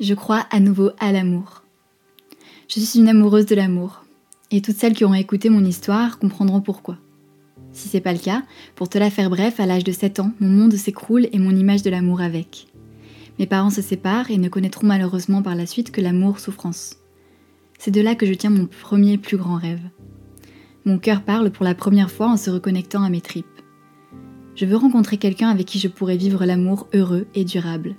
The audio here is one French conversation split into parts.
je crois à nouveau à l'amour. Je suis une amoureuse de l'amour, et toutes celles qui auront écouté mon histoire comprendront pourquoi. Si c'est pas le cas, pour te la faire bref, à l'âge de 7 ans, mon monde s'écroule et mon image de l'amour avec. Mes parents se séparent et ne connaîtront malheureusement par la suite que l'amour souffrance. C'est de là que je tiens mon premier plus grand rêve. Mon cœur parle pour la première fois en se reconnectant à mes tripes. Je veux rencontrer quelqu'un avec qui je pourrais vivre l'amour heureux et durable.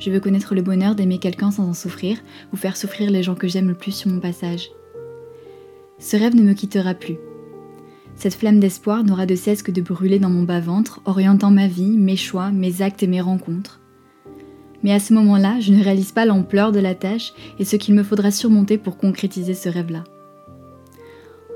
Je veux connaître le bonheur d'aimer quelqu'un sans en souffrir ou faire souffrir les gens que j'aime le plus sur mon passage. Ce rêve ne me quittera plus. Cette flamme d'espoir n'aura de cesse que de brûler dans mon bas-ventre, orientant ma vie, mes choix, mes actes et mes rencontres. Mais à ce moment-là, je ne réalise pas l'ampleur de la tâche et ce qu'il me faudra surmonter pour concrétiser ce rêve-là.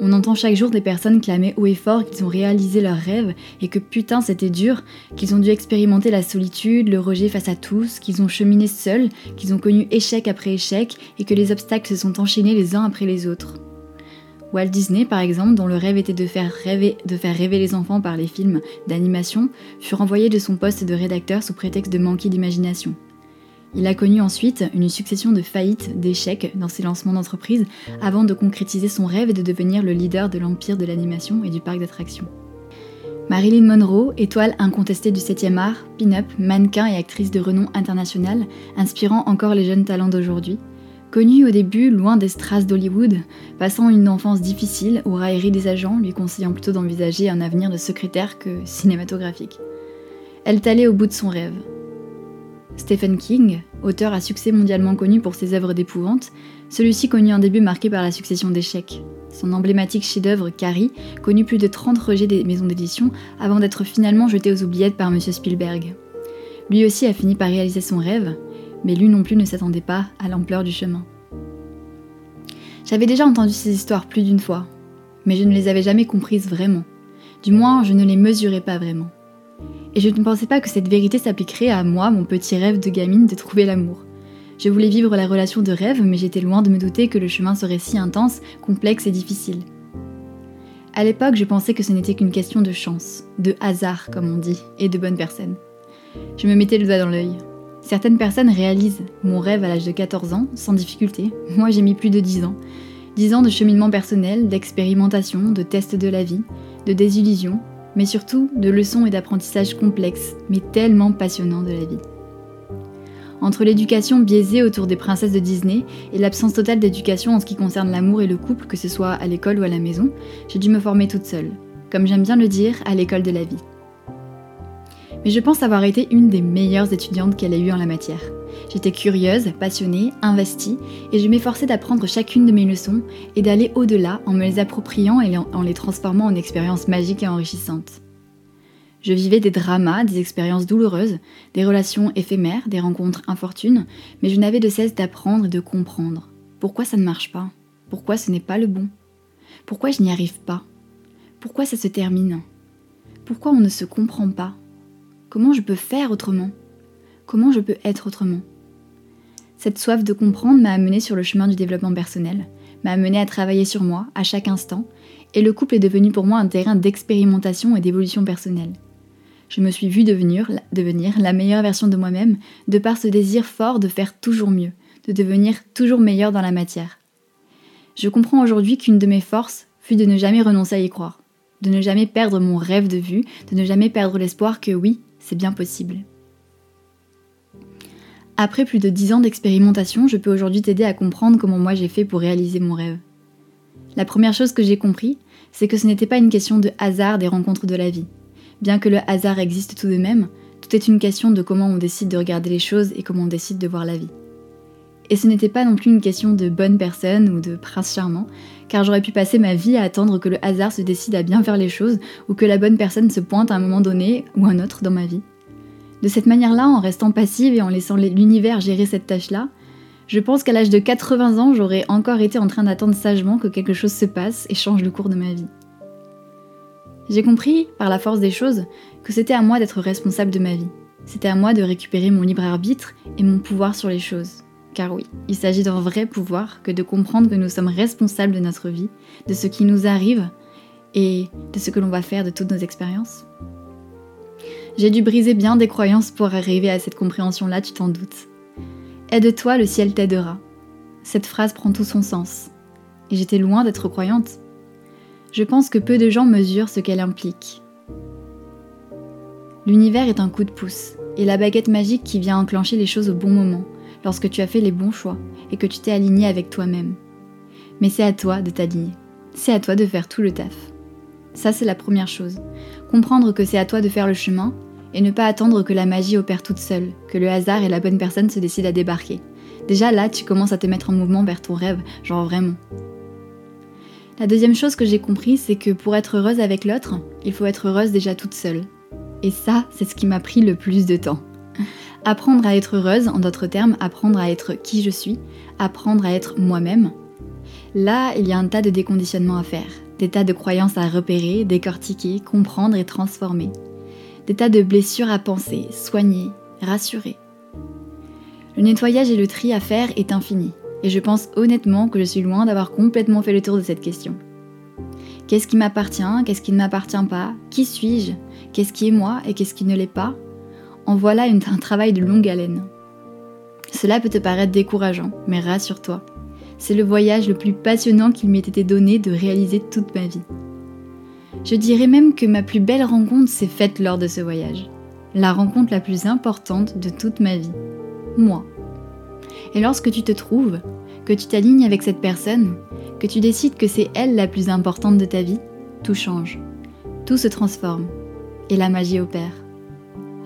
On entend chaque jour des personnes clamer haut et fort qu'ils ont réalisé leurs rêves et que putain c'était dur, qu'ils ont dû expérimenter la solitude, le rejet face à tous, qu'ils ont cheminé seuls, qu'ils ont connu échec après échec et que les obstacles se sont enchaînés les uns après les autres. Walt Disney, par exemple, dont le rêve était de faire rêver, de faire rêver les enfants par les films d'animation, fut renvoyé de son poste de rédacteur sous prétexte de manquer d'imagination. Il a connu ensuite une succession de faillites, d'échecs dans ses lancements d'entreprise avant de concrétiser son rêve et de devenir le leader de l'empire de l'animation et du parc d'attractions. Marilyn Monroe, étoile incontestée du 7e art, pin-up, mannequin et actrice de renom international, inspirant encore les jeunes talents d'aujourd'hui. Connue au début loin des strass d'Hollywood, passant une enfance difficile aux railleries des agents, lui conseillant plutôt d'envisager un avenir de secrétaire que cinématographique. Elle est au bout de son rêve, Stephen King, auteur à succès mondialement connu pour ses œuvres d'épouvante, celui-ci connut un début marqué par la succession d'échecs. Son emblématique chef-d'œuvre Carrie connut plus de 30 rejets des maisons d'édition avant d'être finalement jeté aux oubliettes par M. Spielberg. Lui aussi a fini par réaliser son rêve, mais lui non plus ne s'attendait pas à l'ampleur du chemin. J'avais déjà entendu ces histoires plus d'une fois, mais je ne les avais jamais comprises vraiment. Du moins, je ne les mesurais pas vraiment et je ne pensais pas que cette vérité s'appliquerait à moi, mon petit rêve de gamine de trouver l'amour. Je voulais vivre la relation de rêve, mais j'étais loin de me douter que le chemin serait si intense, complexe et difficile. À l'époque, je pensais que ce n'était qu'une question de chance, de hasard, comme on dit, et de bonne personne. Je me mettais le doigt dans l'œil. Certaines personnes réalisent mon rêve à l'âge de 14 ans, sans difficulté. Moi, j'ai mis plus de 10 ans. 10 ans de cheminement personnel, d'expérimentation, de tests de la vie, de désillusion, mais surtout de leçons et d'apprentissage complexes, mais tellement passionnants de la vie. Entre l'éducation biaisée autour des princesses de Disney et l'absence totale d'éducation en ce qui concerne l'amour et le couple, que ce soit à l'école ou à la maison, j'ai dû me former toute seule, comme j'aime bien le dire, à l'école de la vie. Mais je pense avoir été une des meilleures étudiantes qu'elle ait eues en la matière. J'étais curieuse, passionnée, investie, et je m'efforçais d'apprendre chacune de mes leçons et d'aller au-delà en me les appropriant et en les transformant en expériences magiques et enrichissantes. Je vivais des dramas, des expériences douloureuses, des relations éphémères, des rencontres infortunes, mais je n'avais de cesse d'apprendre et de comprendre. Pourquoi ça ne marche pas? Pourquoi ce n'est pas le bon? Pourquoi je n'y arrive pas? Pourquoi ça se termine? Pourquoi on ne se comprend pas? Comment je peux faire autrement? Comment je peux être autrement? Cette soif de comprendre m'a amené sur le chemin du développement personnel, m'a amené à travailler sur moi à chaque instant, et le couple est devenu pour moi un terrain d'expérimentation et d'évolution personnelle. Je me suis vue devenir, la meilleure version de moi-même de par ce désir fort de faire toujours mieux, de devenir toujours meilleur dans la matière. Je comprends aujourd'hui qu'une de mes forces fut de ne jamais renoncer à y croire, de ne jamais perdre mon rêve de vue, de ne jamais perdre l'espoir que oui, c'est bien possible. Après plus de 10 ans d'expérimentation, je peux aujourd'hui t'aider à comprendre comment moi j'ai fait pour réaliser mon rêve. La première chose que j'ai compris, c'est que ce n'était pas une question de hasard des rencontres de la vie. Bien que le hasard existe tout de même, tout est une question de comment on décide de regarder les choses et comment on décide de voir la vie. Et ce n'était pas non plus une question de bonne personne ou de prince charmant, car j'aurais pu passer ma vie à attendre que le hasard se décide à bien faire les choses ou que la bonne personne se pointe à un moment donné ou un autre dans ma vie. De cette manière-là, en restant passive et en laissant l'univers gérer cette tâche-là, je pense qu'à l'âge de 80 ans, j'aurais encore été en train d'attendre sagement que quelque chose se passe et change le cours de ma vie. J'ai compris, par la force des choses, que c'était à moi d'être responsable de ma vie. C'était à moi de récupérer mon libre arbitre et mon pouvoir sur les choses. Car oui, il s'agit d'un vrai pouvoir que de comprendre que nous sommes responsables de notre vie, de ce qui nous arrive et de ce que l'on va faire de toutes nos expériences. J'ai dû briser bien des croyances pour arriver à cette compréhension-là, tu t'en doutes. Aide-toi, le ciel t'aidera. Cette phrase prend tout son sens. Et j'étais loin d'être croyante. Je pense que peu de gens mesurent ce qu'elle implique. L'univers est un coup de pouce, et la baguette magique qui vient enclencher les choses au bon moment, lorsque tu as fait les bons choix et que tu t'es aligné avec toi-même. Mais c'est à toi de t'aligner. C'est à toi de faire tout le taf. Ça, c'est la première chose. Comprendre que c'est à toi de faire le chemin et ne pas attendre que la magie opère toute seule, que le hasard et la bonne personne se décident à débarquer. Déjà là, tu commences à te mettre en mouvement vers ton rêve, genre vraiment. La deuxième chose que j'ai compris, c'est que pour être heureuse avec l'autre, il faut être heureuse déjà toute seule. Et ça, c'est ce qui m'a pris le plus de temps. Apprendre à être heureuse, en d'autres termes, apprendre à être qui je suis, apprendre à être moi-même. Là, il y a un tas de déconditionnements à faire, des tas de croyances à repérer, décortiquer, comprendre et transformer. Des tas de blessures à penser, soigner, rassurer. Le nettoyage et le tri à faire est infini, et je pense honnêtement que je suis loin d'avoir complètement fait le tour de cette question. Qu'est-ce qui m'appartient Qu'est-ce qui ne m'appartient pas Qui suis-je Qu'est-ce qui est moi et qu'est-ce qui ne l'est pas? En voilà un travail de longue haleine. Cela peut te paraître décourageant, mais rassure-toi, c'est le voyage le plus passionnant qu'il m'ait été donné de réaliser toute ma vie. Je dirais même que ma plus belle rencontre s'est faite lors de ce voyage. La rencontre la plus importante de toute ma vie. Moi. Et lorsque tu te trouves, que tu t'alignes avec cette personne, que tu décides que c'est elle la plus importante de ta vie, tout change. Tout se transforme et la magie opère.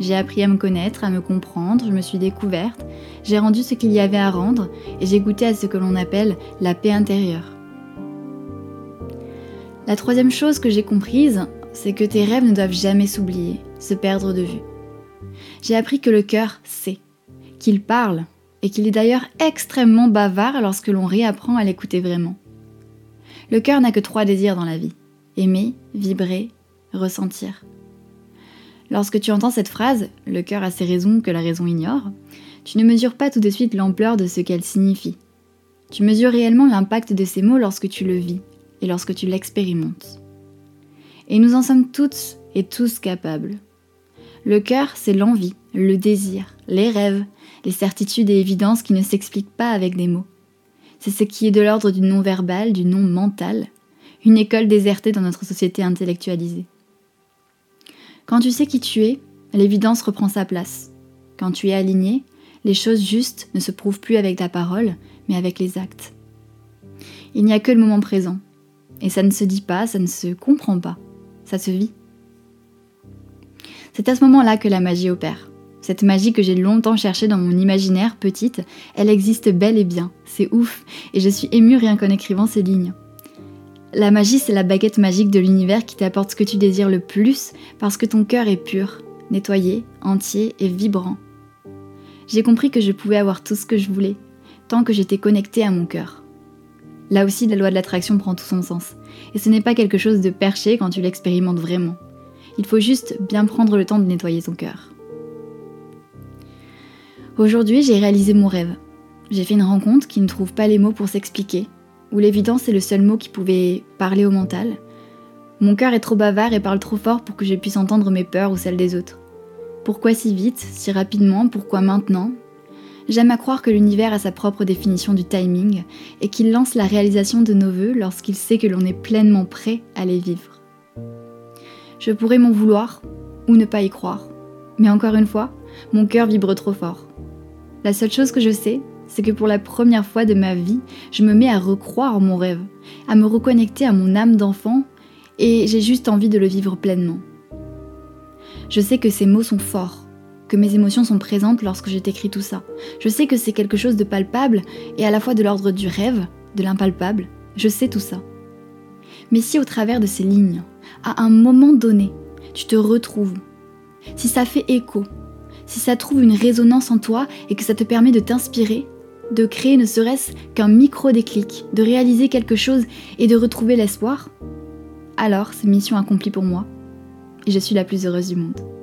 J'ai appris à me connaître, à me comprendre, je me suis découverte, j'ai rendu ce qu'il y avait à rendre et j'ai goûté à ce que l'on appelle la paix intérieure. La troisième chose que j'ai comprise, c'est que tes rêves ne doivent jamais s'oublier, se perdre de vue. J'ai appris que le cœur sait, qu'il parle, et qu'il est d'ailleurs extrêmement bavard lorsque l'on réapprend à l'écouter vraiment. Le cœur n'a que trois désirs dans la vie aimer, vibrer, ressentir. Lorsque tu entends cette phrase, le cœur a ses raisons que la raison ignore, tu ne mesures pas tout de suite l'ampleur de ce qu'elle signifie. Tu mesures réellement l'impact de ces mots lorsque tu le vis et lorsque tu l'expérimentes. Et nous en sommes toutes et tous capables. Le cœur, c'est l'envie, le désir, les rêves, les certitudes et évidences qui ne s'expliquent pas avec des mots. C'est ce qui est de l'ordre du non-verbal, du non-mental, une école désertée dans notre société intellectualisée. Quand tu sais qui tu es, l'évidence reprend sa place. Quand tu es aligné, les choses justes ne se prouvent plus avec ta parole, mais avec les actes. Il n'y a que le moment présent. Et ça ne se dit pas, ça ne se comprend pas. Ça se vit. C'est à ce moment-là que la magie opère. Cette magie que j'ai longtemps cherchée dans mon imaginaire petite, elle existe bel et bien. C'est ouf. Et je suis émue rien qu'en écrivant ces lignes. La magie, c'est la baguette magique de l'univers qui t'apporte ce que tu désires le plus parce que ton cœur est pur, nettoyé, entier et vibrant. J'ai compris que je pouvais avoir tout ce que je voulais, tant que j'étais connectée à mon cœur. Là aussi, la loi de l'attraction prend tout son sens. Et ce n'est pas quelque chose de perché quand tu l'expérimentes vraiment. Il faut juste bien prendre le temps de nettoyer ton cœur. Aujourd'hui, j'ai réalisé mon rêve. J'ai fait une rencontre qui ne trouve pas les mots pour s'expliquer, où l'évidence est le seul mot qui pouvait parler au mental. Mon cœur est trop bavard et parle trop fort pour que je puisse entendre mes peurs ou celles des autres. Pourquoi si vite, si rapidement, pourquoi maintenant? J'aime à croire que l'univers a sa propre définition du timing et qu'il lance la réalisation de nos voeux lorsqu'il sait que l'on est pleinement prêt à les vivre. Je pourrais m'en vouloir ou ne pas y croire, mais encore une fois, mon cœur vibre trop fort. La seule chose que je sais, c'est que pour la première fois de ma vie, je me mets à recroire mon rêve, à me reconnecter à mon âme d'enfant, et j'ai juste envie de le vivre pleinement. Je sais que ces mots sont forts, que mes émotions sont présentes lorsque j'ai écrit tout ça. Je sais que c'est quelque chose de palpable et à la fois de l'ordre du rêve, de l'impalpable. Je sais tout ça. Mais si au travers de ces lignes, à un moment donné, tu te retrouves, si ça fait écho, si ça trouve une résonance en toi et que ça te permet de t'inspirer, de créer ne serait-ce qu'un micro-déclic, de réaliser quelque chose et de retrouver l'espoir, alors c'est mission accomplie pour moi et je suis la plus heureuse du monde.